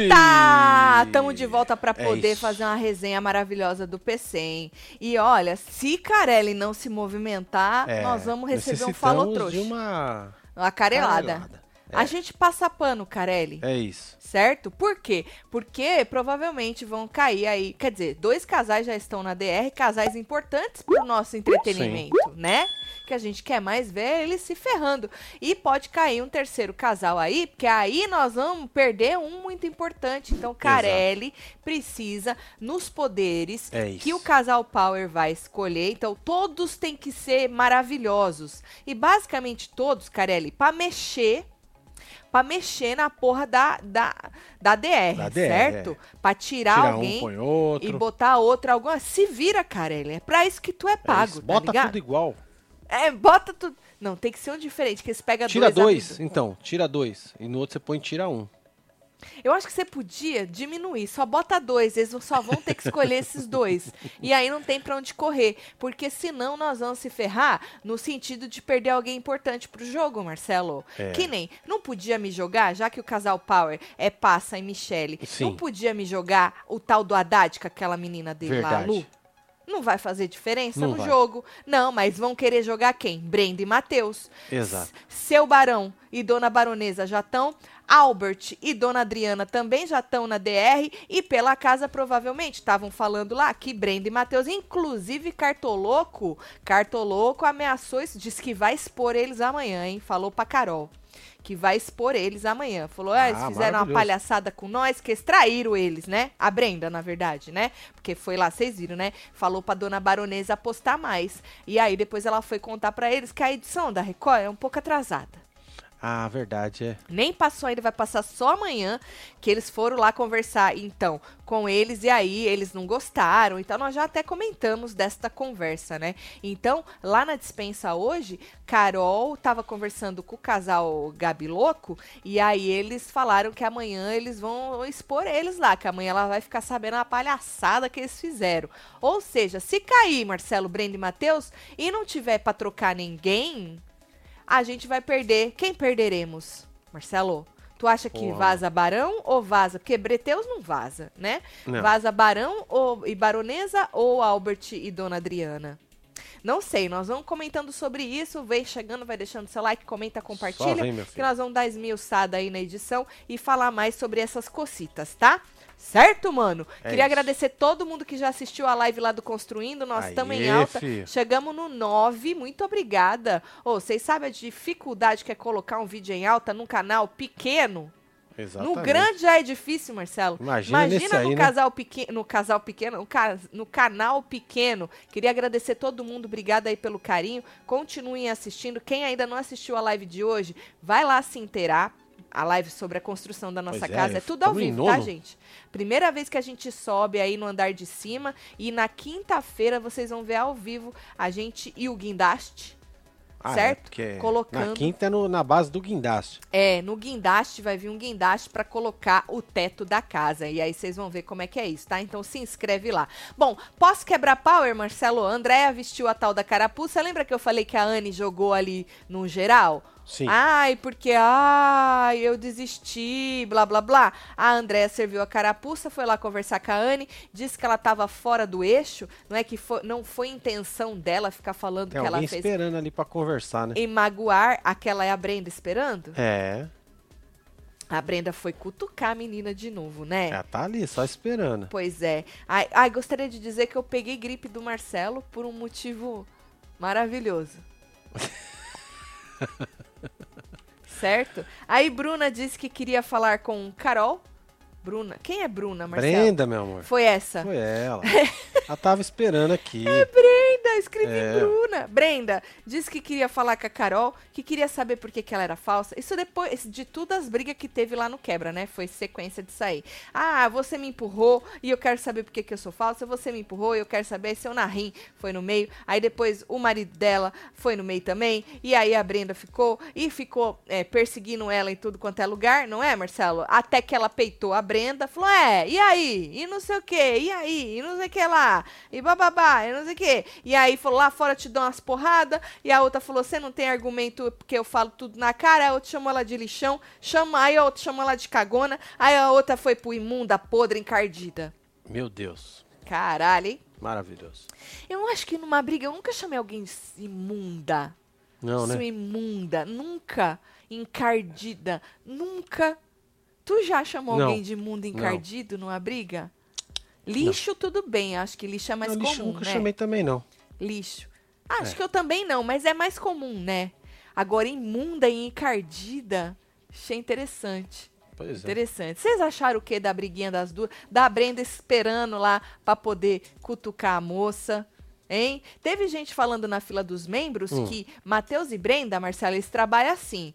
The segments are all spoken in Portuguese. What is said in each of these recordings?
Eita! Tamo de volta pra É poder isso. fazer uma resenha maravilhosa do PC, hein? E olha, se Carelli não se movimentar, É, nós vamos receber um falotrouxa. de uma Uma carelada. carelada. A gente passa pano, Carelli. É isso. Certo? Por quê? Porque provavelmente vão cair aí. Quer dizer, dois casais já estão na DR, casais importantes pro nosso entretenimento, né? Que a gente quer mais ver eles se ferrando. E pode cair um terceiro casal aí, porque aí nós vamos perder um muito importante. Então, Carelli precisa, nos poderes É que o casal Power vai escolher. Então, todos têm que ser maravilhosos. E basicamente todos, Carelli, pra mexer pra mexer na porra da, da, da DR, Da DR, certo? Pra tirar Tira alguém um, e botar outro. Alguma... Se vira, Carelli. É pra isso que tu é É pago, isso. tá Bota ligado? tudo igual. É, bota tudo. Não, tem que ser um diferente, que eles pegam Tira dois. dois, amigo. então. Tira dois. E no outro você põe tira um. Eu acho que você podia diminuir, só bota dois, eles só vão ter que escolher esses dois. E aí não tem pra onde correr, porque senão nós vamos se ferrar no sentido de perder alguém importante pro jogo, Marcelo. É. Que nem, não podia me jogar, já que o casal Power é Passa e Michele, Sim. não podia me jogar o tal do Haddad com aquela menina dele lá, Verdade. Lu? Não vai fazer diferença Não no vai. jogo. Não, mas vão querer jogar quem? Brenda e Matheus. Exato. Seu Barão e Dona Baronesa já estão. Albert e Dona Adriana também já estão na DR. E pela casa, provavelmente, estavam falando lá que Brenda e Matheus, inclusive Cartoloco, Cartoloco ameaçou, isso, disse que vai expor eles amanhã, hein? Falou pra Carol. Que vai expor eles amanhã. Falou, ah, eles Ah, fizeram uma palhaçada com nós, que extraíram eles, né? A Brenda, na verdade, né? Porque foi lá, vocês viram, né? Falou pra dona baronesa apostar mais. E aí depois ela foi contar pra eles que a edição da Record é um pouco atrasada. Ah, verdade, é. Nem passou ainda, vai passar só amanhã, que eles foram lá conversar, então, com eles, e aí eles não gostaram. Então, nós já até comentamos desta conversa, né? Então, lá na dispensa hoje, Carol tava conversando com o casal Gabi Louco, e aí eles falaram que amanhã eles vão expor eles lá, que amanhã ela vai ficar sabendo a palhaçada que eles fizeram. Ou seja, se cair Marcelo, Brenda e Matheus, e não tiver pra trocar ninguém, a gente vai perder. Quem perderemos? Marcelo, tu acha que Porra. vaza Barão ou vaza? Porque Breteus não vaza, né? Não. Vaza Barão ou, e Baronesa ou Albert e Dona Adriana? Não sei, nós vamos comentando sobre isso. Vem chegando, vai deixando seu like, comenta, compartilha. vem, que nós vamos dar esmiuçada aí na edição e falar mais sobre essas cocitas, tá? Certo, mano? É Queria isso. agradecer todo mundo que já assistiu a live lá do Construindo. Nós estamos em alta. filho. Chegamos no 9. Muito obrigada. Ô, vocês sabem a dificuldade que é colocar um vídeo em alta num canal pequeno? Exatamente. No grande já é difícil, Marcelo. Imagina aí, no né? casal pequeno, no casal pequeno, no, ca- no canal pequeno. Queria agradecer todo mundo, obrigada aí pelo carinho. Continuem assistindo. Quem ainda não assistiu a live de hoje, vai lá se inteirar. A live sobre a construção da nossa Pois é, casa é tudo ao vivo, tá, gente? Primeira vez que a gente sobe aí no andar de cima e na quinta-feira vocês vão ver ao vivo a gente e o guindaste. Ah, é, certo? porque Colocando. Na quinta é no- na base do guindaste. É, no guindaste vai vir um guindaste para colocar o teto da casa. E aí vocês vão ver como é que é isso, tá? Então se inscreve lá. Bom, posso quebrar power, Marcelo? Andréa vestiu a tal da carapuça. Lembra que eu falei que a Anne jogou ali no geral? Sim. Ai, porque ai, eu desisti, blá blá blá. A Andréa serviu a carapuça, foi lá conversar com a Anne, disse que ela tava fora do eixo, não é que foi, não foi intenção dela ficar falando Tem que ela fez esperando ali pra conversar, né? em magoar, aquela é a Brenda esperando? É. A Brenda foi cutucar a menina de novo, né? Ela tá ali, só esperando. Pois é. Ai, ai, gostaria de dizer que eu peguei gripe do Marcelo por um motivo maravilhoso. certo? Aí Bruna disse que queria falar com Carol. Bruna. Quem é Bruna, Marcelo? Brenda, meu amor. Foi essa. Foi ela. ela tava esperando aqui. Brenda, escrevi É. Bruna. Brenda disse que queria falar com a Carol, que queria saber por que, que ela era falsa. Isso depois de todas as brigas que teve lá no quebra, né? Foi sequência disso aí. Ah, você me empurrou e eu quero saber por que, que eu sou falsa. Você me empurrou e eu quero saber se o Narim foi no meio. Aí depois o marido dela foi no meio também. E aí a Brenda ficou e ficou é, perseguindo ela em tudo quanto é lugar, não é, Marcelo? Até que ela peitou a Brenda, falou: é, e aí? E não sei o que, e aí? E não sei o que lá, e bababá, e não sei o que. E aí falou, lá fora te dou umas porradas. E a outra falou, você não tem argumento porque eu falo tudo na cara. A outra chamou ela de lixão. Chama, aí a outra chamou ela de cagona. Aí a outra foi pro imunda, podre, encardida. Meu Deus. Caralho, hein? Maravilhoso. Eu acho que numa briga eu nunca chamei alguém de imunda. Não, Sua né? imunda. Nunca. Encardida. Nunca. Tu já chamou Não. alguém de imunda encardido numa briga? Lixo, tudo bem. Acho que lixo é mais não, lixo comum, nunca né? chamei também, não. Lixo. Acho É. que eu também não, mas é mais comum, né? Agora, imunda e encardida, achei interessante. Pois é. Interessante. Vocês acharam o que da briguinha das duas? Da Brenda esperando lá pra poder cutucar a moça, hein? Teve gente falando na fila dos membros Hum. que Matheus e Brenda, Marcela, eles trabalham assim.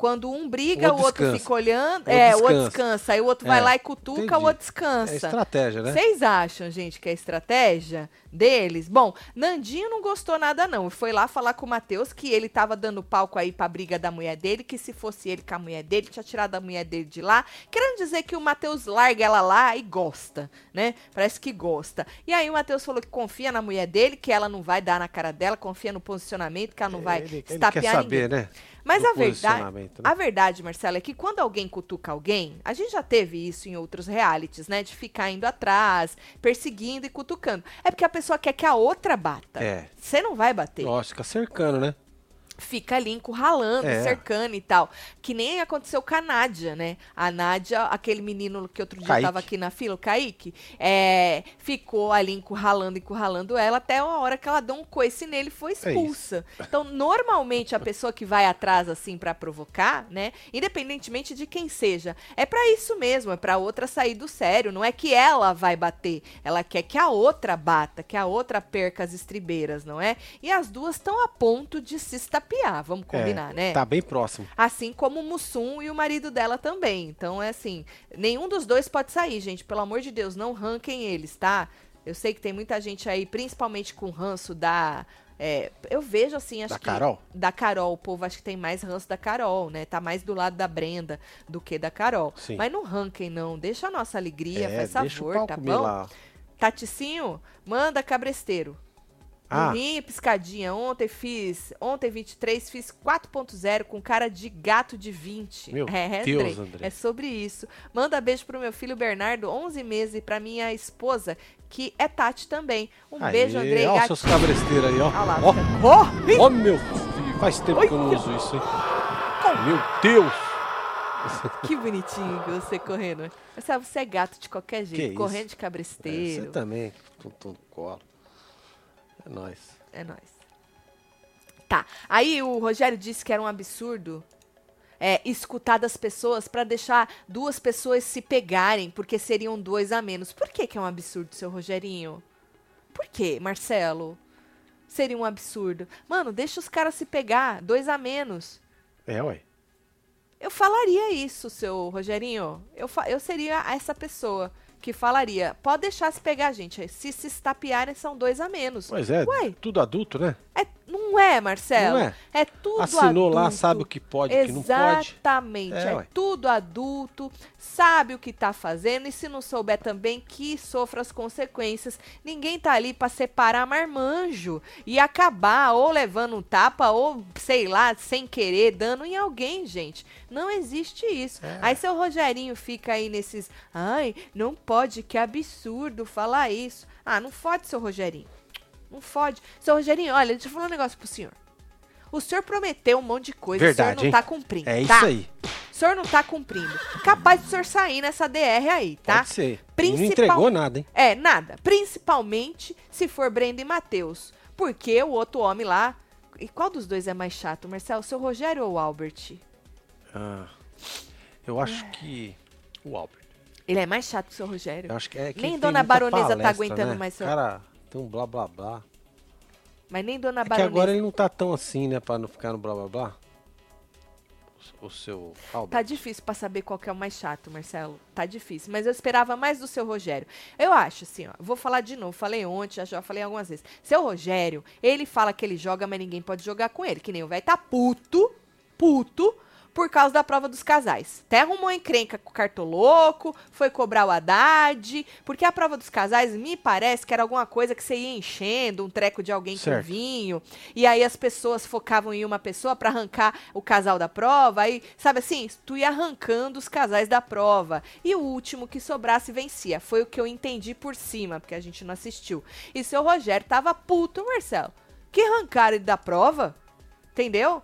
Quando um briga, O o outro outro descansa. fica olhando. O outro é, o outro descansa. descansa. Aí o outro vai É, lá e cutuca, entendi. o outro É descansa. estratégia, né? Vocês acham, gente, que é estratégia deles? Bom, Nandinho não gostou nada, não. Foi lá falar com o Matheus que ele tava dando palco aí pra briga da mulher dele, que se fosse ele com a mulher dele, tinha tirado a mulher dele de lá. Querendo dizer que o Matheus larga ela lá e gosta, né? Parece que gosta. E aí o Matheus falou que confia na mulher dele, que ela não vai dar na cara dela, confia no posicionamento, que ela não vai ele, ele estapear quer saber, ninguém. né? Mas a verdade, né? a verdade, Marcela, é que quando alguém cutuca alguém, a gente já teve isso em outros realities, né? De ficar indo atrás, perseguindo e cutucando. É porque a pessoa quer que a outra bata. É. Você não vai bater. Nossa, fica cercando, né? Fica ali encurralando, É. cercando e tal. Que nem aconteceu com a Nádia, né? A Nádia, aquele menino que outro dia Kaique. tava aqui na fila, o Kaique, é, ficou ali encurralando, encurralando ela até a hora que ela deu um coice nele e foi É expulsa. então, normalmente, a pessoa que vai atrás, assim, pra provocar, né? Independentemente de quem seja, é pra isso mesmo, é pra outra sair do sério. Não é que ela vai bater, ela quer que a outra bata, que a outra perca as estribeiras, não é? E as duas estão a ponto de se estapear, vamos combinar, é, né? Tá bem próximo. Assim como o Mussum e o marido dela também. Então é assim, nenhum dos dois pode sair, gente. Pelo amor de Deus, não ranquem eles, tá? Eu sei que tem muita gente aí, principalmente com ranço da. é, eu vejo assim, acho Da que. Carol? Da Carol. O povo acho que tem mais ranço da Carol, né? Tá mais do lado da Brenda do que da Carol. Sim. Mas não ranquem, não. Deixa a nossa alegria, é, faz favor, tá bom? lá. Taticinho, manda cabresteiro. Ah. Burrinho, piscadinha. Ontem fiz, ontem 23, fiz 4.0 com cara de gato de 20. Meu é, Deus, André, André. É sobre isso. Manda beijo pro meu filho Bernardo, 11 meses, e pra minha esposa, que é Tati também. Um Aí, beijo. Ó, os gato- seus cabresteiros aí, ó. Olha lá. Ó, Corre! ó, meu filho. Faz tempo que eu não uso isso, hein? Meu Deus! Que bonitinho que você correndo. Você é gato de qualquer Que jeito, isso? correndo de É, cabresteiro. você também. Tum, tum, colo. É nóis. É nóis. Tá. Aí o Rogério disse que era um absurdo é, escutar das pessoas pra deixar duas pessoas se pegarem, porque seriam dois a menos. Por que, que é um absurdo, seu Rogerinho? Por que, Marcelo? Seria um absurdo. Mano, deixa os caras se pegar, dois a menos. É, ué. Eu falaria isso, seu Rogerinho. Eu, fa- eu seria essa pessoa que falaria. Pode deixar se pegar, gente. Se se estapearem, são dois a menos. Pois é, Ué. tudo adulto, né? É, não é, Marcelo? Não é? tudo Assinou lá, adulto. sabe o que pode e o que não pode. Exatamente. É, É, tudo adulto, sabe o que tá fazendo e se não souber também que sofra as consequências. Ninguém tá ali pra separar marmanjo e acabar ou levando um tapa ou, sei lá, sem querer, dando em alguém, gente. Não existe isso. É. Aí seu Rogerinho fica aí nesses, ai, não pode, que absurdo falar isso. Ah, não fode, seu Rogerinho. Não fode. Seu Rogerinho, olha, deixa eu falar um negócio pro senhor. O senhor prometeu um monte de coisa, o Verdade, senhor não tá cumprindo. É tá? isso aí. O senhor não tá cumprindo. Capaz do senhor sair nessa DR aí, tá? Pode ser. E Não Principal- entregou nada, hein? É, nada. Principalmente se for Brenda e Matheus. Porque o outro homem lá. E qual dos dois é mais chato, Marcelo? O seu Rogério ou o Albert? Ah, eu acho que o Albert. Ele é mais chato que o seu Rogério. Eu acho que é Nem Dona Baronesa tá palestra, aguentando né? mais seu- Cara, tem um blá blá blá. Mas nem Dona É que Baronesa. agora ele não tá tão assim, né? Pra não ficar no blá blá blá. O seu Albert. Tá difícil pra saber qual que é o mais chato, Marcelo. Tá difícil. Mas eu esperava mais do seu Rogério. Eu acho assim, ó. Vou falar de novo. Falei ontem, já, já falei algumas vezes. Seu Rogério, ele fala que ele joga, mas ninguém pode jogar com ele. Que nem o velho tá puto, puto, por causa da prova dos casais. Até arrumou encrenca com o cartoloco, foi cobrar o Haddad, porque a prova dos casais me parece que era alguma coisa que você ia enchendo, um treco de alguém Certo. com vinho, e aí as pessoas focavam em uma pessoa para arrancar o casal da prova, aí, sabe assim, tu ia arrancando os casais da prova, e o último que sobrasse vencia. Foi o que eu entendi por cima, porque a gente não assistiu. E seu Rogério tava puto, Marcelo. Que arrancaram ele da prova, entendeu?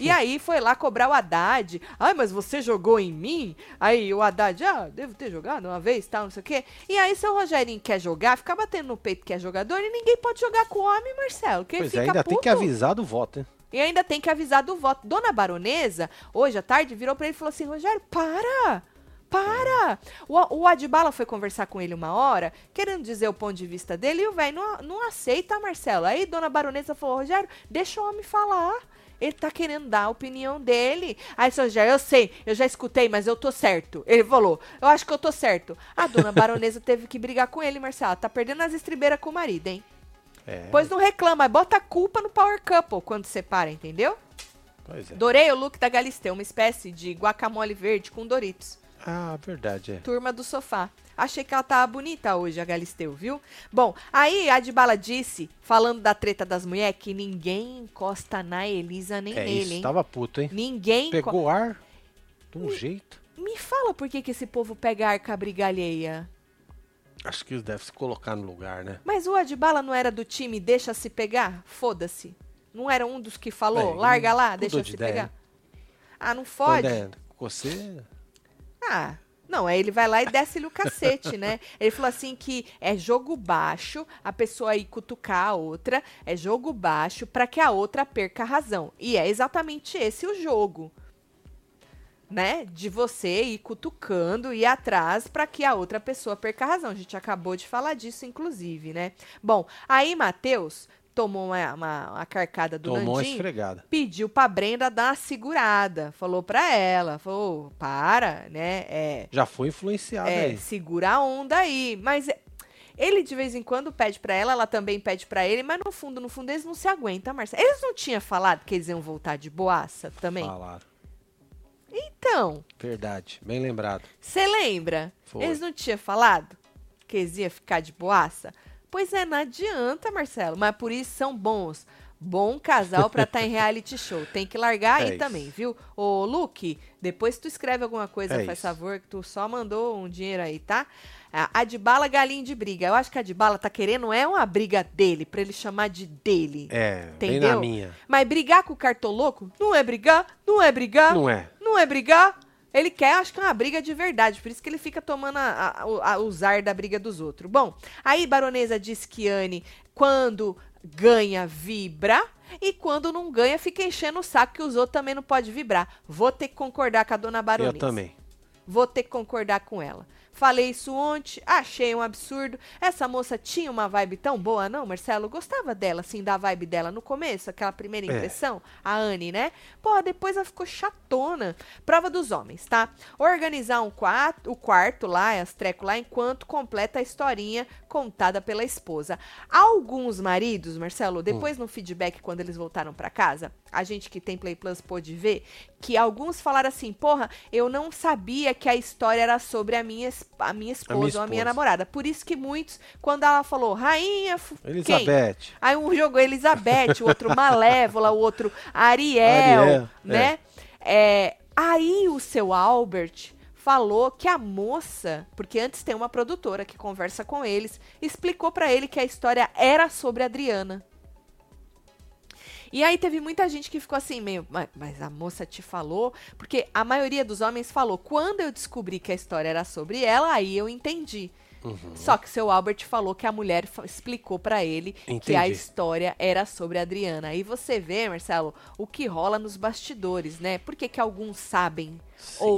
E aí foi lá cobrar o Haddad. Ai, mas você jogou em mim? Aí o Haddad, ah, devo ter jogado uma vez, tal, não sei o quê. E aí seu Rogerinho quer jogar, fica batendo no peito que é jogador e ninguém pode jogar com o homem, Marcelo. Que Pois é, fica ainda tem puto. que avisar do voto, hein? E ainda tem que avisar do voto. Dona Baronesa, hoje à tarde, virou pra ele e falou assim: Rogério, para! Para! O, o Adbala foi conversar com ele uma hora, querendo dizer o ponto de vista dele, e o velho não, não aceita, Marcelo. Aí Dona Baronesa falou: Rogério, deixa o homem falar. Ele tá querendo dar a opinião dele. Aí, seu Rogério, eu sei, eu já escutei, mas eu tô certo. Ele falou, eu acho que eu tô certo. A dona baronesa teve que brigar com ele, Marcelo. Tá perdendo as estribeiras com o marido, hein? É, Pois não reclama, bota a culpa no Power Couple quando separa, entendeu? pois é. Adorei o look da Galisteu, uma espécie de guacamole verde com Doritos. Ah, verdade, é. Turma do sofá. Achei que ela tava bonita hoje, a Galisteu, viu? Bom, aí a Adbala disse, falando da treta das mulheres, que ninguém encosta na Elisa nem É nele, isso, hein? tava puto, hein? Ninguém Pegou ar de um jeito. Me fala por que, que esse povo pega ar com a briga alheia. Acho que deve se colocar no lugar, né? Mas o Adbala não era do time deixa se pegar? Foda-se. Não era um dos que falou, É, larga lá, deixa de se ideia, pegar? Ah, não fode? Quando é você. Ah, não, aí ele vai lá e desce-lhe o cacete, né? Ele falou assim que é jogo baixo, a pessoa ir cutucar a outra, é jogo baixo para que a outra perca a razão. E é exatamente esse o jogo. Né? De você ir cutucando e atrás para que a outra pessoa perca a razão. A gente acabou de falar disso, inclusive, né? Bom, aí Matheus tomou uma, uma, uma carcada do Tomou Nandinho esfregada. pediu pra Brenda dar uma segurada. Falou pra ela, falou, para, né? É, Já foi influenciada é, aí. segura a onda aí. Mas é, ele de vez em quando pede pra ela, ela também pede pra ele, mas no fundo, no fundo, eles não se aguentam, Marcelo. Eles não tinham falado que eles iam voltar de boaça também? Falaram. Então, Verdade. Bem lembrado. você lembra? Foi. Eles não tinham falado que eles iam ficar de boaça? Pois é, não adianta, Marcelo. Mas por isso são bons. Bom casal pra estar em reality show. Tem que largar É aí isso. também, viu? Ô, Luke, depois tu escreve alguma coisa, É faz isso. favor, que tu só mandou um dinheiro aí, tá? A Adbala galinho de briga. Eu acho que a Adbala tá querendo é uma briga dele, pra ele chamar de dele. É, bem Entendeu? na minha. Mas brigar com o cartoloco não é brigar, não é brigar. Não é. Não é brigar. Ele quer, acho que é uma briga de verdade. Por isso que ele fica tomando a, a, o- a, usar da briga dos outros. Bom, aí Baronesa disse que Anne, quando ganha, vibra. E quando não ganha, fica enchendo o saco que os outros também não podem vibrar. Vou ter que concordar com a dona Baronesa. Eu também. Vou ter que concordar com ela. Falei isso ontem, achei um absurdo. Essa moça tinha uma vibe tão boa, não, Marcelo? Gostava dela, assim, da vibe dela no começo, aquela primeira É. impressão, a Anne, né? Pô, depois ela ficou chatona. Prova dos homens, tá? Organizar um quarto, o quarto lá, as trecos lá, enquanto completa a historinha contada pela esposa. Alguns maridos, Marcelo, depois no feedback, quando eles voltaram pra casa, a gente que tem Play Plus pôde ver que alguns falaram assim: porra, eu não sabia que a história era sobre a minha, es- a minha esposa ou a minha esposa. namorada. Por isso que muitos, quando ela falou, rainha. fu- Quem? Elizabeth. Aí um jogou Elizabeth, o outro Malévola, o outro Ariel, Ariel, né? É, aí o seu Albert falou que a moça, porque antes tem uma produtora que conversa com eles, explicou pra ele que a história era sobre a Adriana. E aí teve muita gente que ficou assim, meio, "Mas- a moça te falou? Porque a maioria dos homens falou, quando eu descobri que a história era sobre ela, aí eu entendi. Uhum. Só que seu Albert falou que a mulher explicou pra ele que a Entendi. história era sobre a Adriana. Aí você vê, Marcelo, o que rola nos bastidores, né? Por que, que alguns sabem,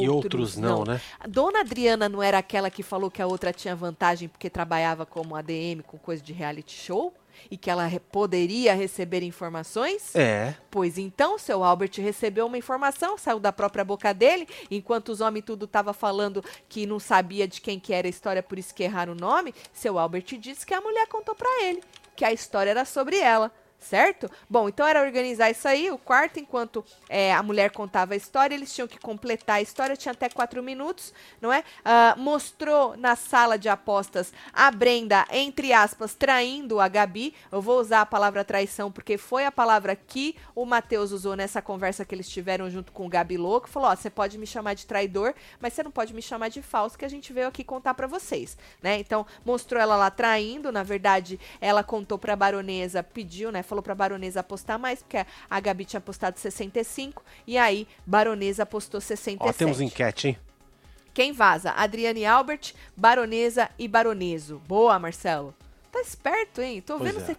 e outros não, né? A Dona Adriana não era aquela que falou que a outra tinha vantagem porque trabalhava como ADM com coisa de reality show? E que ela poderia receber informações? É. Pois então, seu Albert recebeu uma informação, saiu da própria boca dele, enquanto os homens tudo tava falando que não sabia de quem que era a história, por isso que erraram o nome, seu Albert disse que a mulher contou pra ele, que a história era sobre ela. Certo? Bom, então era organizar isso aí. O quarto, enquanto é, a mulher contava a história, eles tinham que completar a história, tinha até quatro minutos, não é? Uh, mostrou na sala de apostas a Brenda, entre aspas, traindo a Gabi. Eu vou usar a palavra traição porque foi a palavra que o Matheus usou nessa conversa que eles tiveram junto com o Gabi Louco. Falou: Ó, você pode me chamar de traidor, mas você não pode me chamar de falso, que a gente veio aqui contar para vocês, né? Então, mostrou ela lá traindo. Na verdade, ela contou pra baronesa, pediu, né? Falou pra baronesa apostar mais, porque a Gabi tinha apostado 65, e aí baronesa apostou 67. Ó, temos enquete, hein? Quem vaza? Adriane Albert, baronesa e baroneso. Boa, Marcelo. Tá esperto, hein? Tô pois vendo é. você...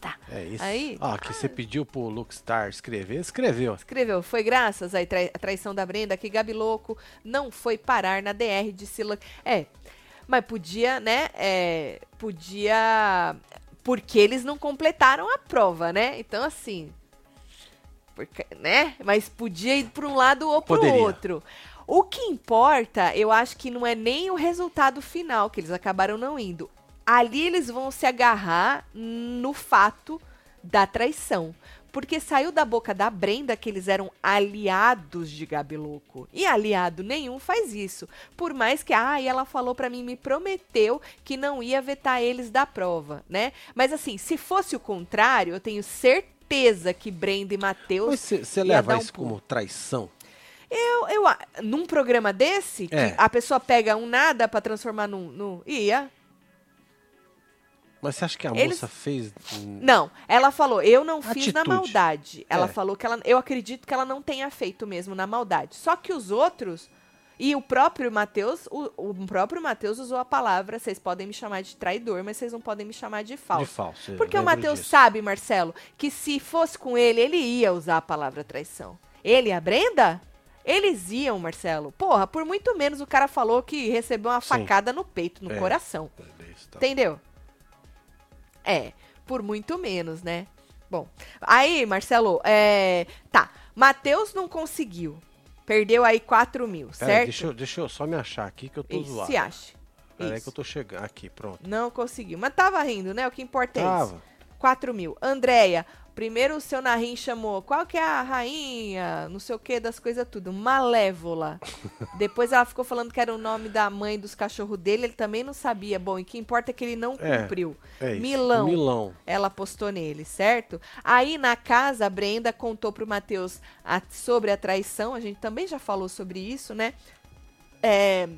Tá. É isso. Aí, ah, que você pediu pro Luxstar escrever, escreveu. Escreveu. Foi graças à trai traição da Brenda que Gabi Louco não foi parar na DR de Sila. É, mas podia, né? É, podia porque eles não completaram a prova, né? Então, assim. Porque, né? Mas podia ir para um lado ou para o outro. O que importa, eu acho que não é nem o resultado final, que eles acabaram não indo. Ali eles vão se agarrar no fato da traição. Porque saiu da boca da Brenda que eles eram aliados de Gabi Louco. E aliado nenhum faz isso. Por mais que, ah, ela falou para mim, me prometeu que não ia vetar eles da prova, né? Mas assim, se fosse o contrário, eu tenho certeza que Brenda e Matheus. Você leva um isso pulo. como traição? Eu, eu, num programa desse, é. que a pessoa pega um nada para transformar num, num. Ia. Mas você acha que a Eles... moça fez. Não, ela falou, eu não Atitude. fiz na maldade. Ela é. falou que ela. Eu acredito que ela não tenha feito mesmo na maldade. Só que os outros. E o próprio Mateus, o, o próprio Mateus usou a palavra, vocês podem me chamar de traidor, mas vocês não podem me chamar de falso. De falso. Porque o Mateus sabe, Marcelo, que se fosse com ele, ele ia usar a palavra traição. Ele e a Brenda? Eles iam, Marcelo. Porra, por muito menos o cara falou que recebeu uma Sim. facada no peito, no é. coração. É tá. Entendeu? É, por muito menos, né? Bom, aí, Marcelo, é. Tá, Matheus não conseguiu. Perdeu aí 4 mil, Pera certo? Aí, deixa, eu, deixa eu só me achar aqui que eu tô Isso, zoado. Se acha. Peraí que eu tô chegando. Aqui, pronto. Não conseguiu. Mas tava rindo, né? O que importa é tava. isso. 4 mil. Andréia, Primeiro o seu Narim chamou, qual que é a rainha, não sei o que, das coisas tudo, Malévola. Depois ela ficou falando que era o nome da mãe dos cachorros dele, ele também não sabia. Bom, e que importa é que ele não é, cumpriu. É Milão. Milão. Ela postou nele, certo? Aí na casa, a Brenda contou pro Matheus sobre a traição, a gente também já falou sobre isso, né? É,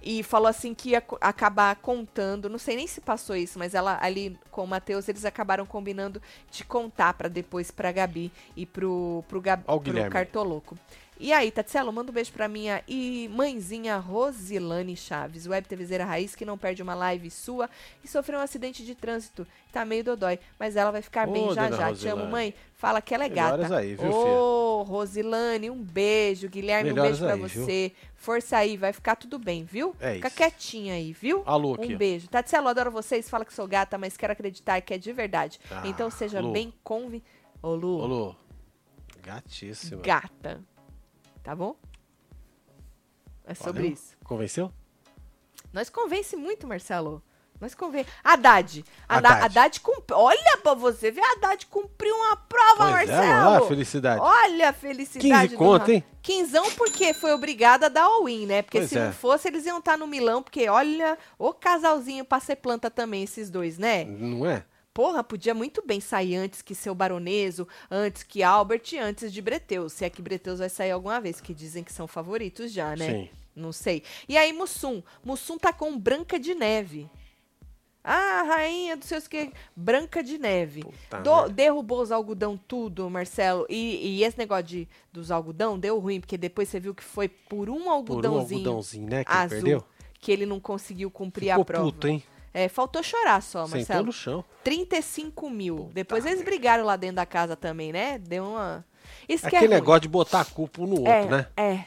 e falou assim que ia acabar contando, não sei nem se passou isso, mas ela ali com o Matheus, eles acabaram combinando de contar para depois pra Gabi e pro, pro, Gab, pro Cartoloco. E aí, Tatselo, manda um beijo pra minha e mãezinha Rosilane Chaves, web TVzeira raiz, que não perde uma live sua e sofreu um acidente de trânsito. Tá meio dodói, mas ela vai ficar Ô, bem já já. Rosilane. Te amo, mãe. Fala que ela é Melhoras gata. Aí, viu, Ô, Rosilane, um beijo. Guilherme, Melhoras um beijo pra aí, você. Viu? Força aí, vai ficar tudo bem, viu? É Fica quietinha aí, viu? Alô, aqui. Um beijo. Tatselo, adoro vocês. Fala que sou gata, mas quero acreditar que é de verdade. Ah, então seja Lu. bem convi... Ô, Lu. Ô, Lu. Gatíssima. Gata. Tá bom? É sobre Valeu. isso. Convenceu? Nós convence muito, Marcelo. Nós convence. Haddad. Haddad, Haddad cumpriu. Olha pra você ver, Haddad cumpriu uma prova, pois Marcelo. É, olha a felicidade. Olha a felicidade. 15 conto, hein? Quinzão porque foi obrigada a dar all-in, né? Porque pois se é. não fosse, eles iam estar tá no Milão, porque olha, o casalzinho pra ser planta também, esses dois, né? Não é? Porra, podia muito bem sair antes que seu Baroneso, antes que Albert e antes de Breteus. Se é que Breteus vai sair alguma vez, que dizem que são favoritos já, né? Sim. Não sei. E aí, Mussum. Mussum tá com Branca de Neve. Ah, rainha dos seus que. Branca de Neve. Do, derrubou os algodão tudo, Marcelo. E, e, esse negócio de, dos algodão deu ruim, porque depois você viu que foi por um algodãozinho. Por um algodãozinho, né? Que azul, perdeu. Que ele não conseguiu cumprir Ficou a prova. Puto, hein? É, faltou chorar só, Marcelo. Sentou no chão. 35 mil. Puta Depois eles brigaram lá dentro da casa também, né? Deu uma. Isso Aquele é negócio de botar a culpa um no é, outro, né? É.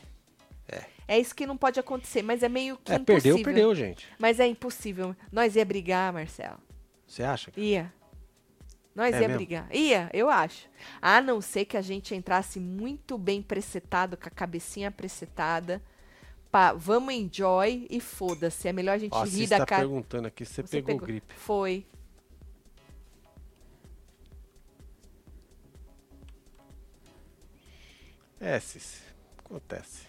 É. É isso que não pode acontecer, mas é meio que é, impossível. Perdeu, perdeu, gente. Mas é impossível. Nós ia brigar, Marcelo. Você acha? Ia. Nós é ia mesmo? brigar. Ia, eu acho. A não ser que a gente entrasse muito bem presetado, com a cabecinha presetada pá, vamos enjoy e foda-se. É melhor a gente Ó, rir da tá cara. Você está perguntando aqui, você, você pegou, pegou gripe. Foi. É, Cici. Acontece.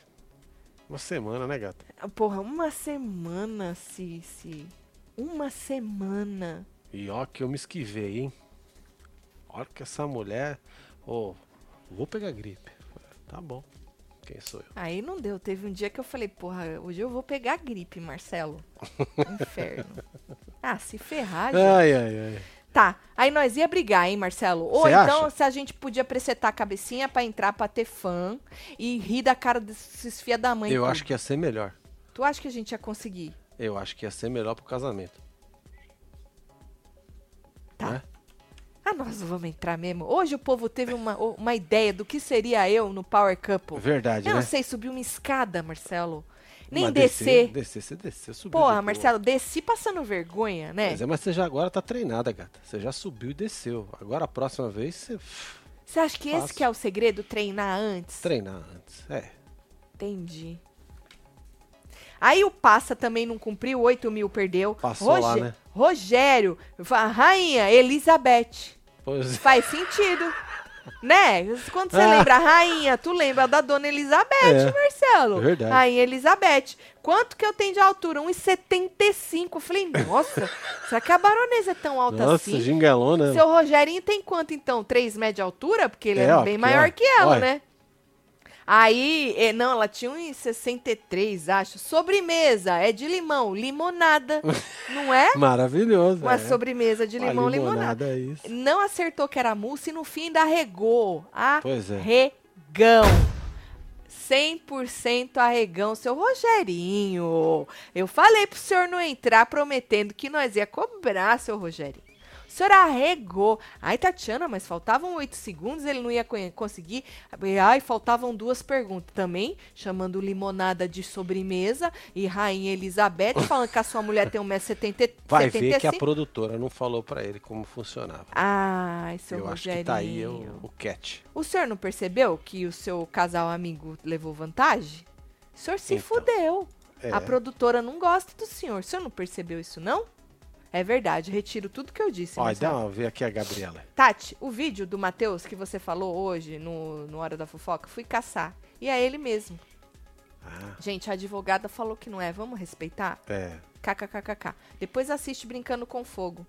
Uma semana, né, gata? Porra, uma semana, Cici. Uma semana. E ó que eu me esquivei, hein? Olha que essa mulher. Ô, oh, vou pegar gripe. Tá bom. Quem sou eu? Aí não deu. Teve um dia que eu falei, porra, hoje eu vou pegar gripe, Marcelo. Inferno. Ah, se ferrar, gente. Ai, ai, ai. Tá, aí nós ia brigar, hein, Marcelo? Ou Cê então acha? se a gente podia presetar a cabecinha pra entrar pra ter fã e rir da cara desses fia da mãe. Eu tudo. acho que ia ser melhor. Tu acha que a gente ia conseguir? Eu acho que ia ser melhor pro casamento. Nós vamos entrar mesmo. Hoje o povo teve uma, uma ideia do que seria eu no Power Couple. Verdade, Eu né? não sei subir uma escada, Marcelo. Nem Mas descer. Descer, você desceu, subiu. Porra. Marcelo, desci passando vergonha, né? Mas, é, mas você já agora tá treinada, gata. Você já subiu e desceu. Agora a próxima vez você Você acha que esse que é o segredo? Treinar antes? treinar antes. É. Entendi. Aí o Passa também não cumpriu, 8 mil perdeu. Passou lá, né? Rogério, Rainha, Elizabeth. Pois é. Faz sentido. né? Quando você Ah. lembra Rainha, tu lembra da Dona Elizabeth, É, Marcelo. verdade. Rainha Elizabeth. Quanto que eu tenho de altura? 1,75. Eu falei, nossa, será que a baronesa é tão alta Nossa, assim? gingalona. Seu Rogerinho tem quanto, então? 3 metros de altura? Porque ele é, É, ó, bem maior ó, que ela, olha. né? Aí, eh, não, ela tinha 1,63, acho. Sobremesa, é de limão, limonada. não é? Maravilhoso. Uma é. sobremesa de limão, limonada. é isso. Não acertou que era mousse e no fim ainda arregou. Pois é. Arregão. 100% arregão, seu Rogerinho. Eu falei pro senhor não entrar prometendo que nós ia cobrar, seu Rogerinho. O senhor arregou. Ai, Tatiana, mas faltavam oito segundos, ele não ia co- conseguir. Ai, faltavam duas perguntas. Também, chamando limonada de sobremesa e Rainha Elizabeth, falando que a sua mulher tem 1,70m. Vai ver que a produtora não falou pra ele como funcionava. Ai, seu Eu acho Rogerinho. que tá aí o, o catch. O senhor não percebeu que o seu casal amigo levou vantagem? O senhor se Então, fudeu. É. A produtora não gosta do senhor. O senhor não percebeu isso, não? É verdade, retiro tudo que eu disse. Ó, Marcelo. dá uma ver aqui a Gabriela. Tati, o vídeo do Matheus que você falou hoje no, no Hora da Fofoca, fui caçar. E é ele mesmo. Ah, Gente, a advogada falou que não é. Vamos respeitar? é. KKKKK. Depois assiste Brincando com Fogo.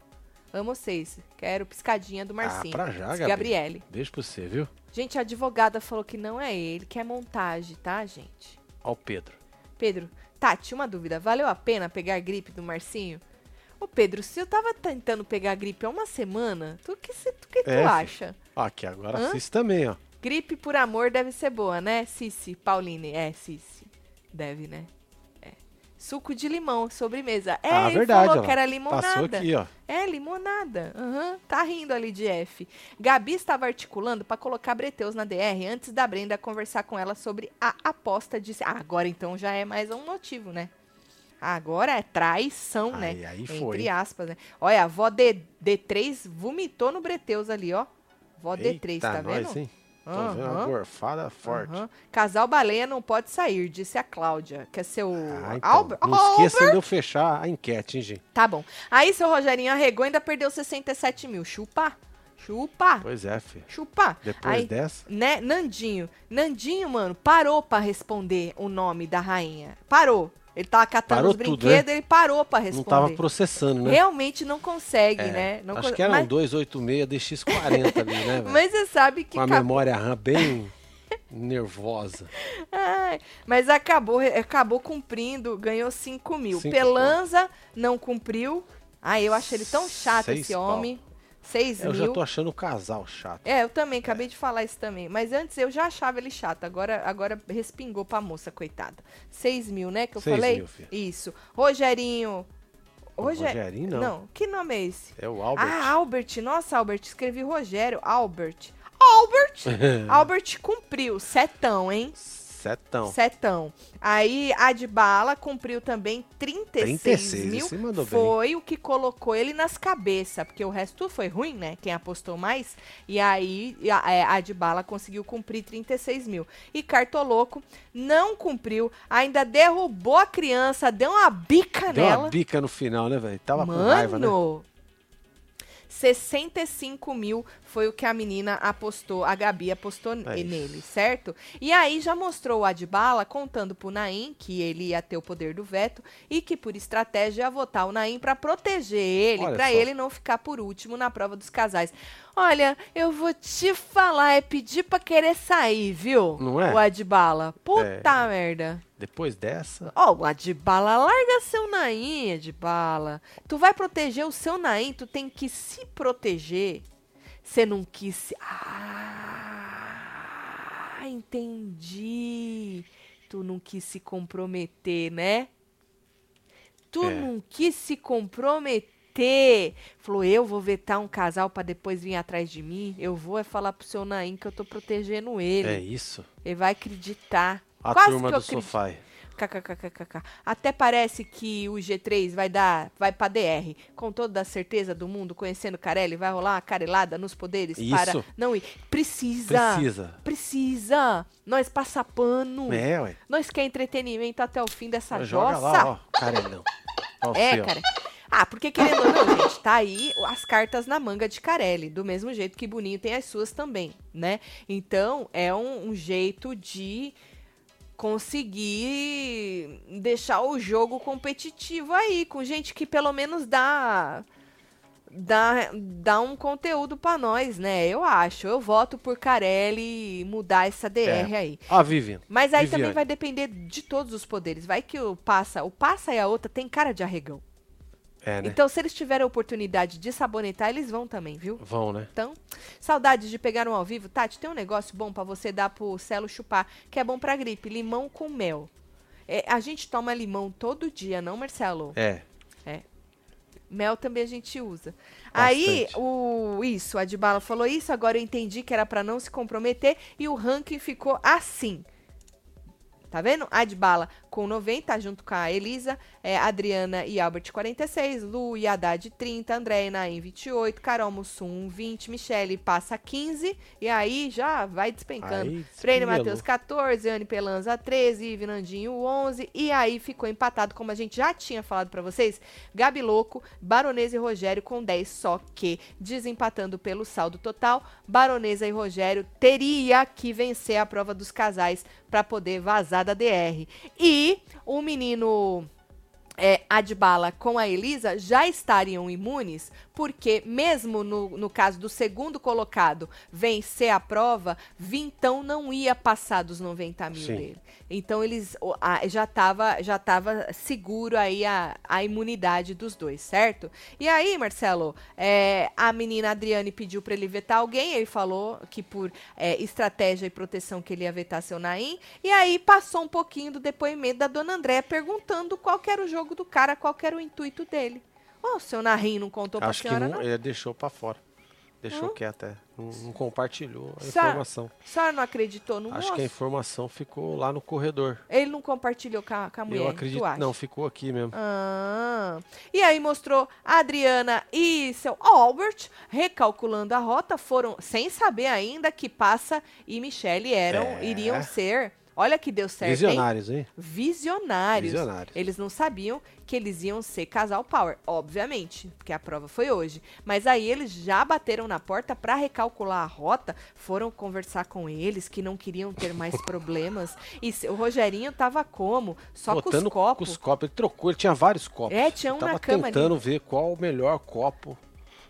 Amo vocês. Quero piscadinha do Marcinho. Ah, pra já, Gabi. Gabriele. Beijo pra você, viu? Gente, a advogada falou que não é ele, que é montagem, tá, gente? Ó o Pedro. Pedro, Tati, uma dúvida. Valeu a pena pegar a gripe do Marcinho? Ô, Pedro, se eu tava tentando pegar gripe há uma semana, tu que, se- tu, que tu É, fi. acha? Ó, aqui agora Hã? também, ó. Gripe por amor deve ser boa, né, Cici? Pauline, é, Cici. Deve, né? É. Suco de limão, sobremesa. É, ah, ele verdade, falou ó. que era Passou limonada. aqui, ó. É, limonada. Aham, Tá rindo ali de F. Gabi estava articulando para colocar Breteus na DR antes da Brenda conversar com ela sobre a aposta de. Ah, agora então já é mais um motivo, né? Agora é traição, né? Aí, aí foi. Entre aspas, né? Olha, a avó D, D3 vomitou no Breteus ali, ó. Vó D3, Eita, tá nós, vendo? hein? Tô vendo uma gorfada forte. Aham. Casal baleia não pode sair, disse a Cláudia. Que é seu. Ah, então. Albert? Não esqueçam de eu fechar a enquete, hein, gente? Tá bom. Aí seu Rogerinho arregou ainda perdeu 67 mil. Chupa. Chupa. Pois é, filho. Chupa. Depois Aí, dessa. né, Nandinho. Nandinho, mano, parou pra responder o nome da rainha. Parou. Ele tava catando Parou os tudo, brinquedos, ele parou Não responder. tava processando, né? Realmente não consegue, É, né? Não Acho con- que era um mas, 286 DX40 ali, né, velho? mas você sabe que Com a acabou- memória RAM bem nervosa. Ai, mas acabou, acabou cumprindo, ganhou 5 mil. Cinco Pelanza não cumpriu. Ai, eu achei ele tão chato Seis esse pau. Homem. 6 Eu mil. já tô achando o casal chato. É, eu também, acabei de falar isso também. Mas antes eu já achava ele chato, agora, agora respingou pra moça, coitada. 6 mil, né, que eu Seis falei? mil, filho. Isso. Rogerinho. O Roge- Rogerinho, não. que nome é esse? É o Albert. Ah, Albert. Nossa, Albert, escrevi Rogério. Albert. Albert! Albert cumpriu, setão, hein? Setão. Setão. Aí a de bala cumpriu também 36, 36, mil. mandou bem. foi o que colocou ele nas cabeças, porque o resto tudo foi ruim, né? Quem apostou mais. E aí a, é, a de bala conseguiu cumprir 36 mil. E Cartoloco não cumpriu, ainda derrubou a criança, deu uma bica Deu nela. uma bica no final, né, velho? Tava com raiva, né? Mano! 65 mil foi o que a menina apostou, a Gabi apostou É nele, certo? E aí já mostrou o Adbala contando pro Naim que ele ia ter o poder do veto e que por estratégia ia votar o Naim pra proteger ele, só. ele não ficar por último na prova dos casais. Olha, eu vou te falar, é pedir pra querer sair, viu? Não é? O Adbala. Puta merda. Depois dessa. Ó, o Adbala, larga seu Naim, Adbala. Tu vai proteger o seu Naim, tu tem que se proteger. Você não quis se... Ah, entendi. Tu não quis se comprometer, né? Tu É. não quis se comprometer. Falou, eu vou vetar um casal pra depois vir atrás de mim. Eu vou é falar pro seu Naim que eu tô protegendo ele. É isso. Ele vai acreditar. A Quase turma do acredito. sofá. KKKKK. Até parece que o G3 vai dar, vai pra DR. Com toda a certeza do mundo, conhecendo Carelli, vai rolar uma carelada nos poderes Isso. para não ir. Precisa. Precisa. Precisa. Nós passa pano. É, ué. Nós quer entretenimento até o fim dessa Joga jossa. lá, ó. É, cara. Ah, porque querendo ou não, gente, tá aí as cartas na manga de Carelli, do mesmo jeito que Boninho tem as suas também, né? Então, é um, um jeito de conseguir deixar o jogo competitivo aí, com gente que pelo menos dá dá, dá um conteúdo pra nós, né? Eu acho. Eu voto por Carelli mudar essa DR aí. Ó, a Vivian. Mas aí Viviane. também vai depender de todos os poderes. Vai que o passa, o passa e a outra tem cara de arregão. É, né? Então, se eles tiverem a oportunidade de sabonetar, eles vão também, viu? Vão, né? Então, saudades de pegar um ao vivo. Tati, tem um negócio bom pra você dar pro Celo chupar, que é bom pra gripe. Limão com mel. É, a gente toma limão todo dia, não, Marcelo? É. Mel também a gente usa. Aí, Bastante. o isso, a Adbala falou isso, agora eu entendi que era pra não se comprometer e o ranking ficou assim. Tá vendo? Adbala com 90, junto com a Elisa, é, Adriana e Albert 46, Lu e Haddad 30, André e Naim 28, Carol Mussum 20, Michele passa 15 e aí já vai despencando. Aí, Freire despenelou. Matheus 14, Anne Pelanza 13, Vinandinho 11 e aí ficou empatado, como a gente já tinha falado pra vocês, Gabi Louco, Baronesa e Rogério com 10, só que desempatando pelo saldo total, Baronesa e Rogério teria que vencer a prova dos casais pra poder vazar da DR. E o menino é, Adbala com a Elisa já estariam imunes, porque mesmo no, no caso do segundo colocado vencer a prova, Vintão não ia passar dos 90 mil Sim. dele. Então eles a- já estava já tava seguro aí a, a imunidade dos dois, certo? E aí, Marcelo, é, a menina Adriane pediu para ele vetar alguém, ele falou que por é, estratégia e proteção que ele ia vetar seu Naim, e aí passou um pouquinho do depoimento da dona Andréa perguntando qual era o jogo do cara, qual que era o intuito dele. Ô, o seu Naim não contou pra Acho que senhora, não, não? ele deixou pra fora. Deixou Hum? quieto, é. Não, não compartilhou a Sa- informação. A senhora não acreditou no Acho moço? que a informação ficou lá no corredor. Ele não compartilhou com a, com a mulher, Eu acredito. Não, ficou aqui mesmo. Ah, e aí mostrou a Adriana e seu Albert recalculando a rota, foram sem saber ainda que Passa e Michele eram, É. iriam ser. Olha que deu certo, hein? Visionários, hein? Visionários. Visionários. Eles não sabiam que eles iam ser casal power, obviamente, porque a prova foi hoje. Mas aí eles já bateram na porta para recalcular a rota, foram conversar com eles que não queriam ter mais problemas. E o Rogerinho tava como? Só com Botando os copos. com os copos. Ele trocou, ele tinha vários copos. É, tinha um Ele tava na cama ali. tentando ver qual o melhor copo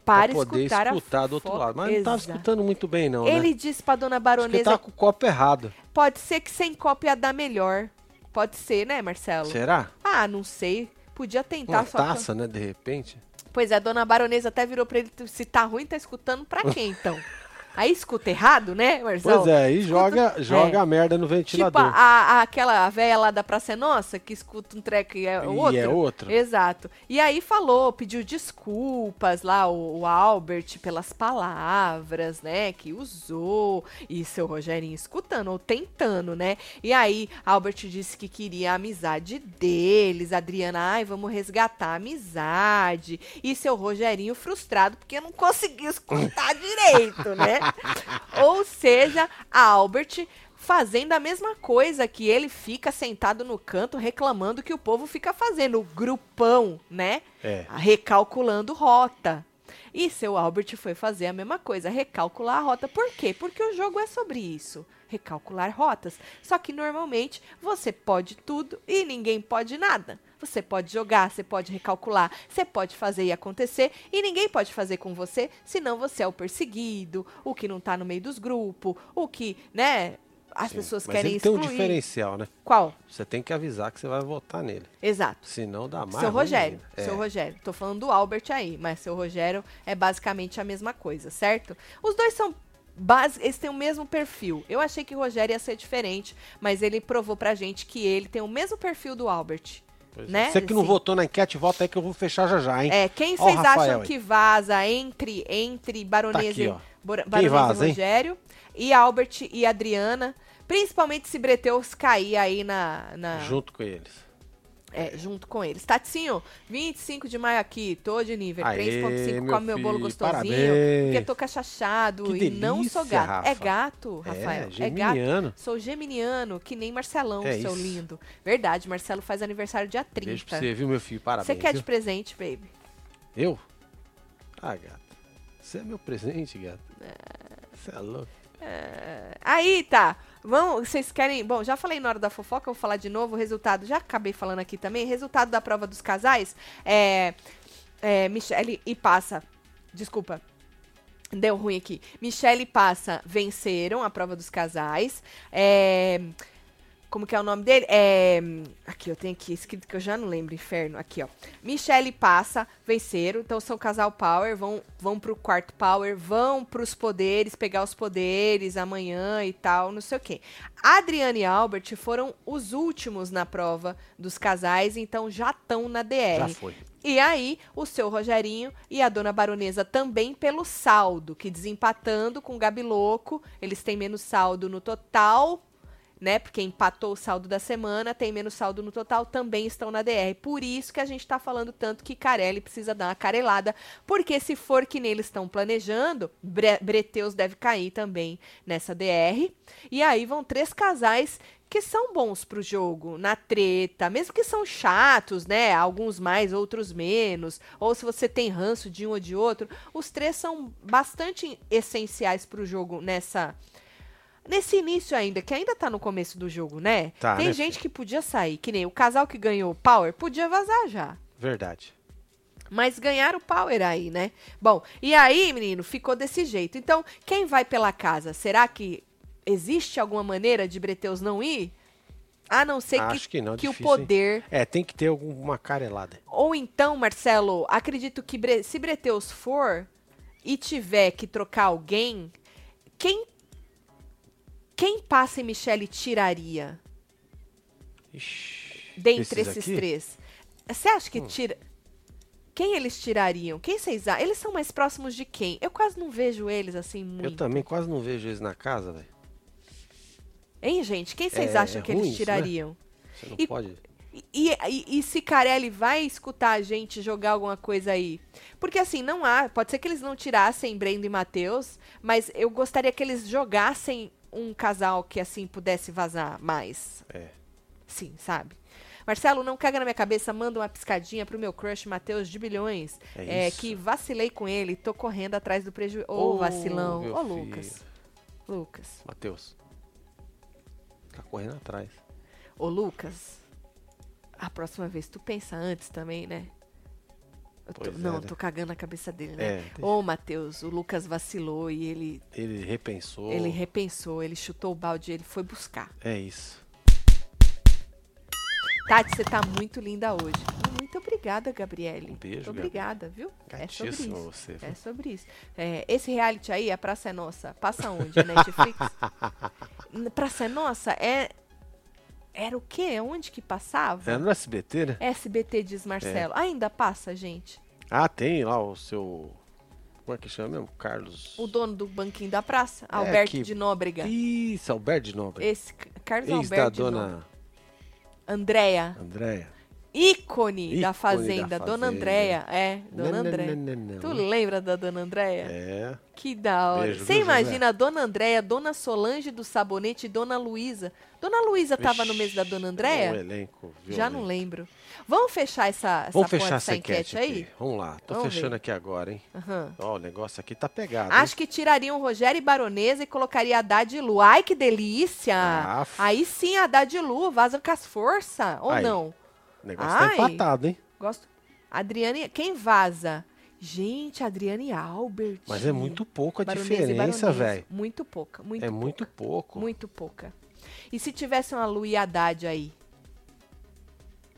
para poder escutar, escutar, do outro lado. Mas não tava Exato. escutando muito bem, não, Ele né? disse pra dona que ele baronesa, tava com o copo errado. pode ser que sem copo ia dar melhor. Pode ser, né, Marcelo? Será? Ah, não sei. Podia tentar Uma só. que- taça, né, de repente. Pois é, a dona baronesa até virou pra ele, se tá ruim, tá escutando pra quê, então? Aí escuta errado, né, Marcelo? Pois é, aí joga, joga é. a merda no Tipo, ventilador. a, a- aquela velha lá da Praça é Nossa, que escuta um treco e é E outro. é outro. Exato. E aí falou, pediu desculpas lá, o, o Albert, pelas palavras, né, que usou. E seu Rogerinho escutando, ou tentando, né? E aí, Albert disse que queria a amizade deles. Adriana, ai, vamos resgatar a amizade. E seu Rogerinho frustrado, porque não conseguiu escutar direito, né? Ou seja, Albert fazendo a mesma coisa que ele fica sentado no canto reclamando que o povo fica fazendo, o grupão, né? É. Recalculando rota. E seu Albert foi fazer a mesma coisa, recalcular a rota. Por quê? Porque o jogo é sobre isso, recalcular rotas. Só que normalmente você pode tudo e ninguém pode nada. Você pode jogar, você pode recalcular, você pode fazer e acontecer, e ninguém pode fazer com você, senão você é o perseguido, o que não tá no meio dos grupos, o que, né, as Sim, pessoas mas querem ele excluir. tem um diferencial, né? Qual? Você tem que avisar que você vai votar nele. Exato. Senão dá mais. Seu Rogério, ainda. É. seu Rogério. Tô falando do Albert aí, mas seu Rogério é basicamente a mesma coisa, certo? Os dois são base, eles têm o mesmo perfil. Eu achei que o Rogério ia ser diferente, mas ele provou pra gente que ele tem o mesmo perfil do Albert. Pois é. né? Você que não Assim. votou na enquete, vota aí que eu vou fechar já já, hein? É, quem Ó vocês acham aí. que vaza entre entre Baronesa, Tá aqui, e, Baronesa vaza, e hein? Rogério e Albert e Adriana, principalmente se Breteus cair aí na, na Junto com eles. É, junto com eles. Tatinho, 25 de maio aqui, tô de nível Aê, 3.5, meu come meu bolo gostosinho, parabéns. porque tô cachachado Que e não sou delícia, gato. Rafa. É gato, Rafael, é, é, gato. geminiano. Sou geminiano, que nem Marcelão, É seu isso. lindo. Verdade, Marcelo faz aniversário dia 30. Beijo pra você, viu, meu filho? Parabéns. Você quer de presente, baby? Eu? Ah, gato. Você é meu presente, gato. Você é louco. Aí, tá. Vamos, vocês querem. Bom, já falei na hora da fofoca, eu vou falar de novo. O resultado, já acabei falando aqui também. Resultado da prova dos casais é. é Michele e Passa. Desculpa. Deu ruim aqui. Michele e Passa venceram a prova dos casais. É. Como que é o nome dele? É. Aqui, eu tenho aqui escrito que eu já não lembro, inferno. Aqui, ó. Michele e Passa venceram. Então são casal Power, vão, vão pro quarto Power, vão pros poderes, pegar os poderes amanhã e tal, não sei o quê. Adriane e Albert foram os últimos na prova dos casais, então já estão na DR. Já foi. E aí, o seu Rogerinho e a dona Baronesa também pelo saldo, que desempatando com o Gabiloco, eles têm menos saldo no total, né? Porque empatou o saldo da semana, tem menos saldo no total, também estão na DR. Por isso que a gente tá falando tanto que Carelli precisa dar uma carelada, porque se for que neles estão planejando, Bre Breteus deve cair também nessa DR. E aí vão três casais que são bons pro jogo, na treta, mesmo que são chatos, né? Alguns mais, outros menos. Ou se você tem ranço de um ou de outro, os três são bastante essenciais pro jogo nessa nesse início ainda, que ainda tá no começo do jogo, né? Tá, tem né, gente que podia sair, que nem o casal que ganhou o Power, podia vazar já. Verdade. Mas ganharam o Power aí, né? Bom, e aí, menino, ficou desse jeito. Então, quem vai pela casa? Será que existe alguma maneira de Breteus não ir? A não ser Acho que, que não, o difícil, hein? poder. É, tem que ter alguma carelada. Ou então, Marcelo, acredito que Bre- se Breteus for e tiver que trocar alguém, quem. Quem passa em Michele tiraria Ixi, dentre esses esses três? Você acha Hum. que tira. Quem eles tirariam? Quem vocês acham? Eles são mais próximos de quem? Eu quase não vejo eles assim muito. Eu também quase não vejo eles na casa, velho. Hein, gente? Quem vocês É- acham é que eles isso, né? tirariam? Você não E- pode. E, e, e se Carelli vai escutar a gente jogar alguma coisa aí? Porque assim, não há. Pode ser que eles não tirassem Brendo e Matheus, mas eu gostaria que eles jogassem um casal que assim pudesse vazar mais. É. Sim, sabe? Marcelo, não caga na minha cabeça, manda uma piscadinha pro meu crush Matheus de bilhões. É É, que vacilei com ele, tô correndo atrás do prejuízo. Ô, Ô, vacilão. Ô, filho. Lucas. Lucas. Matheus. Tá correndo atrás. Ô, Lucas, a próxima vez tu pensa antes também, né? Tô- Pois é, não, né? tô cagando a cabeça dele, né? É, Ô, Matheus, o Lucas vacilou e ele, ele repensou. ele repensou, ele chutou o balde e ele foi buscar. É isso. Tati, você tá muito linda hoje. Muito obrigada, Gabriele. Um beijo, obrigada, viu? É sobre isso. você. viu? É sobre isso. É, esse reality aí, a Praça é Nossa, passa onde? Netflix? Praça é Nossa é. Era o quê? Onde que passava? É no SBT, né? SBT diz Marcelo. Ainda passa, gente. Ah, tem lá o seu. Como é que chama mesmo? Carlos. O dono do banquinho da praça, Alberto que- de Nóbrega. Isso, Alberto de Nobre. Esse Carlos Ex da Alberto Nóbrega. dona Andréia. Andréia. Ícone, Ícone da da Fazenda, Dona Fazenda. Andréia. É, Dona Não, não, Andréia. não. Tu lembra da Dona Andréia? É. Que da hora. Beijo, Você imagina a Dona Andréia, Dona Solange do Sabonete e Dona Luísa. Dona Luísa tava no mês da Dona Um Andréia? elenco Já não violento. lembro. Vamos fechar essa, essa, Vamos fechar essa enquete, aí? aqui. Vamos lá. Tô Vamos fechando ver. aqui agora, hein? Aham. Ó, o negócio aqui tá pegado. Acho que tirariam Rogério e Baronesa e colocaria Haddad e Lu. Ai, que delícia! Ah, Aí sim, Haddad e Lu vazam com as forças. Ou Aí. não? O negócio Ai. tá empatado, hein? Gosto. Adriane. Quem vaza? Gente, Adriane Albert. Mas é muito pouco a Baronesa e diferença, velho. Muito pouca. Muito É pouca, muito pouco. Muito pouca. E se tivesse uma Lu e Haddad aí?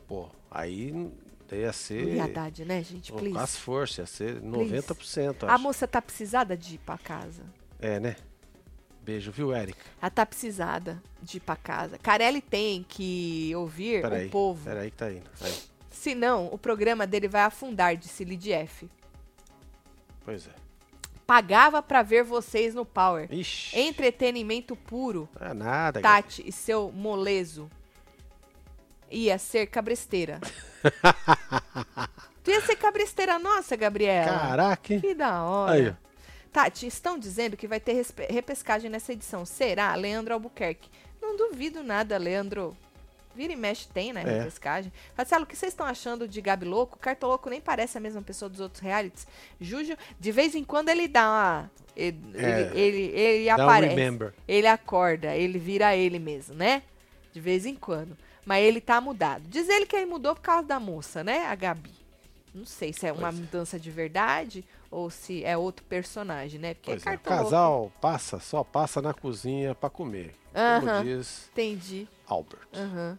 Pô, aí ia ser. Lu e Haddad, né, gente? Please. as forças, ia ser 90%. A acho. moça tá precisada de ir pra casa. É, né? Beijo, viu, Érica? Ela tá precisada de ir pra casa. Carelli tem que ouvir Peraí. o povo. Peraí que tá indo. Aí. Senão, o programa dele vai afundar, disse Lid F. Pois é. Pagava pra ver vocês no Power. Ixi. Entretenimento puro. Não é nada, Tati e seu moleso. Ia ser cabresteira. tu ia ser cabresteira nossa, Gabriela. Caraca? Que da hora. Aí, ó. Tati, estão dizendo que vai ter repescagem nessa edição. Será? Leandro Albuquerque. Não duvido nada, Leandro. Vira e mexe tem, né? É. Repescagem. Marcelo, o que vocês estão achando de Gabi Louco? Cartoloco nem parece a mesma pessoa dos outros realities. Juju, de vez em quando ele dá uma. Ele, É. ele, ele, ele aparece. remember. Ele acorda, ele vira ele mesmo, né? De vez em quando. Mas ele tá mudado. Diz ele que ele mudou por causa da moça, né? A Gabi. Não sei se é uma Pois é. mudança de verdade ou se é outro personagem, né? Porque Pois é é. Casal passa, só passa na cozinha pra comer. Aham. Como diz Entendi. Albert. Aham.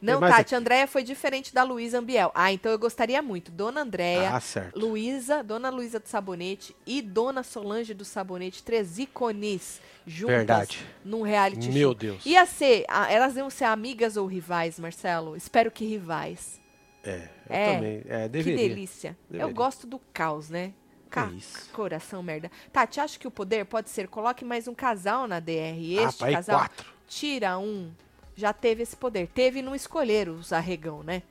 Não, mais Tati, Andréia foi diferente da Luísa Ambiel. Ah, então eu gostaria muito. Dona Andréia, Ah, certo. Luísa, Dona Luísa do Sabonete e Dona Solange do Sabonete, três ícones juntas Verdade. num reality Meu show. Deus. Ia ser, elas iam ser amigas ou rivais, Marcelo? Espero que rivais. É, eu É, também. É, Que deveria. delícia. Eu Deveria. gosto do caos, né? É. Coração merda. Tati, acha que o poder pode ser coloque mais um casal na DR? Ah, este ir casal quatro. tira um. Já teve esse poder. Teve e não escolheram os arregão, né?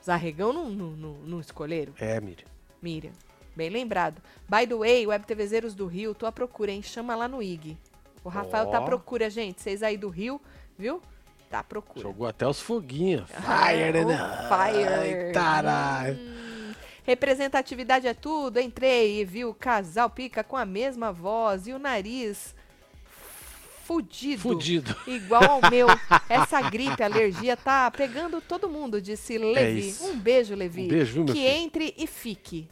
Os arregão não, não, não, não escolheram. É, Miriam. Miriam. Bem lembrado. By the way, Web TVzeiros do Rio, tô à procura, hein? Chama lá no IG. O Rafael tá à procura, gente. Vocês aí do Rio, viu? Tá à procura. Jogou até os foguinhos. Ah, Fire, né? fire. Ai, caralho. Hum, representatividade é tudo. Entrei e vi o casal pica com a mesma voz e o nariz fudido. Fudido. Igual ao meu. Essa gripe, alergia, tá pegando todo mundo, disse Levi. isso. um beijo, Levi. Um beijo, Que filho? entre e fique.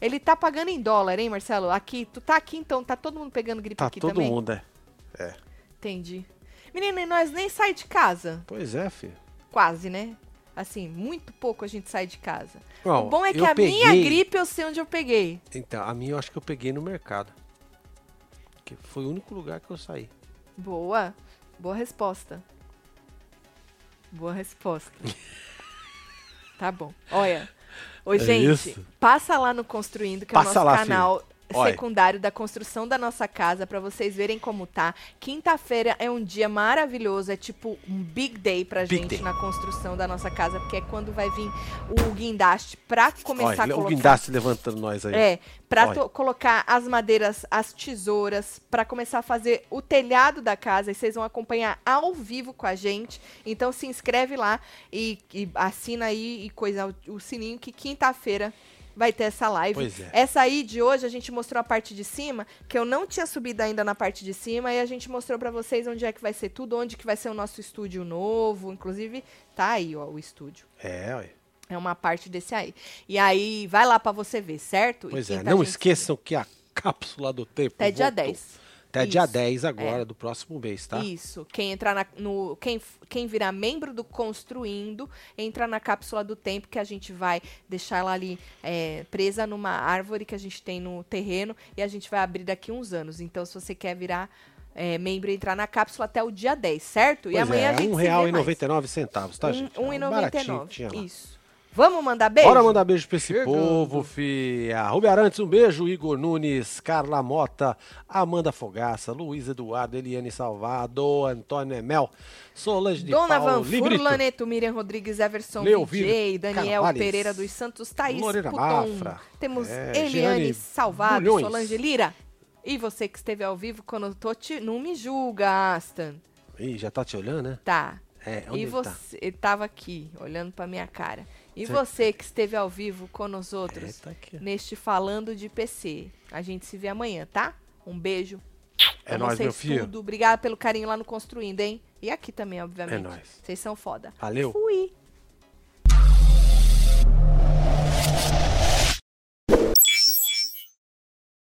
Ele tá pagando em dólar, hein, Marcelo? Aqui, tu tá aqui então, tá todo mundo pegando gripe Tá aqui todo também? mundo, é. Entendi. Menina, e nós nem sai de casa. Pois é, filho. Quase, né? Assim, muito pouco a gente sai de casa. Bom, o bom é que a minha peguei- gripe eu sei onde eu peguei. Então, a minha eu acho que eu peguei no mercado. Que foi o único lugar que eu saí. Boa. Boa resposta. Boa resposta. tá bom. Olha. Ô, É gente, isso? passa lá no Construindo, que é o Passa nosso lá, canal Olha. secundário da construção da nossa casa, pra vocês verem como tá. Quinta-feira é um dia maravilhoso, é tipo um big day pra Big gente day. na construção da nossa casa, porque é quando vai vir o guindaste pra começar Olha, a o colocar guindaste levantando nós aí. é, pra colocar as madeiras, as tesouras, pra começar a fazer o telhado da casa. E vocês vão acompanhar ao vivo com a gente. Então se inscreve lá e, e assina aí e coisa o, o sininho que quinta-feira vai ter essa live. Pois é. Essa aí de hoje a gente mostrou a parte de cima, que eu não tinha subido ainda na parte de cima, e a gente mostrou pra vocês onde é que vai ser tudo, onde que vai ser o nosso estúdio novo. Inclusive, tá aí, ó, o estúdio. É, olha. É uma parte desse aí. E aí, vai lá pra você ver, certo? Pois é, quinta não esqueçam que a cápsula do tempo Até dia voltou. 10. Até dia Isso. 10 agora, do próximo mês, tá? Isso. Quem entrar na- no. Quem, quem virar membro do Construindo, entra na cápsula do tempo que a gente vai deixar ela ali é, presa numa árvore que a gente tem no terreno e a gente vai abrir daqui uns anos. Então, se você quer virar é, membro e entrar na cápsula até o dia 10, certo? e Pois amanhã é, a gente um se real vê e mais. 99 centavos, tá, gente? Um, um e É baratinho, 99. tinha lá. Isso. Vamos mandar beijo? Bora mandar beijo pra esse Chegando. povo, fia. Rubi Arantes, um beijo. Igor Nunes, Carla Mota, Amanda Fogaça, Luiz Eduardo, Eliane Salvado, Antônio Emel, Solange de Dona Van Furlaneto, Miriam Rodrigues, Everson Leovir DJ, Daniel Carvalhes, Pereira dos Santos, Thaís Lorena Puton. Mafra, Temos é, Eliane Jeane Salvado, Bulhões. Solange Lira. E você que esteve ao vivo quando eu tô te... Não me julga, Aston. Ih, já tá te olhando, né? Tá. É, onde e ele você, tá? ele tava aqui, olhando pra minha cara. E Cê... você que esteve ao vivo conosco outros é, tá neste Falando de PC. A gente se vê amanhã, tá? Um beijo. É nóis, meu filho. Tudo. Obrigada pelo carinho lá no Construindo, hein? E aqui também, obviamente. É nóis. Vocês são foda. Valeu. Fui.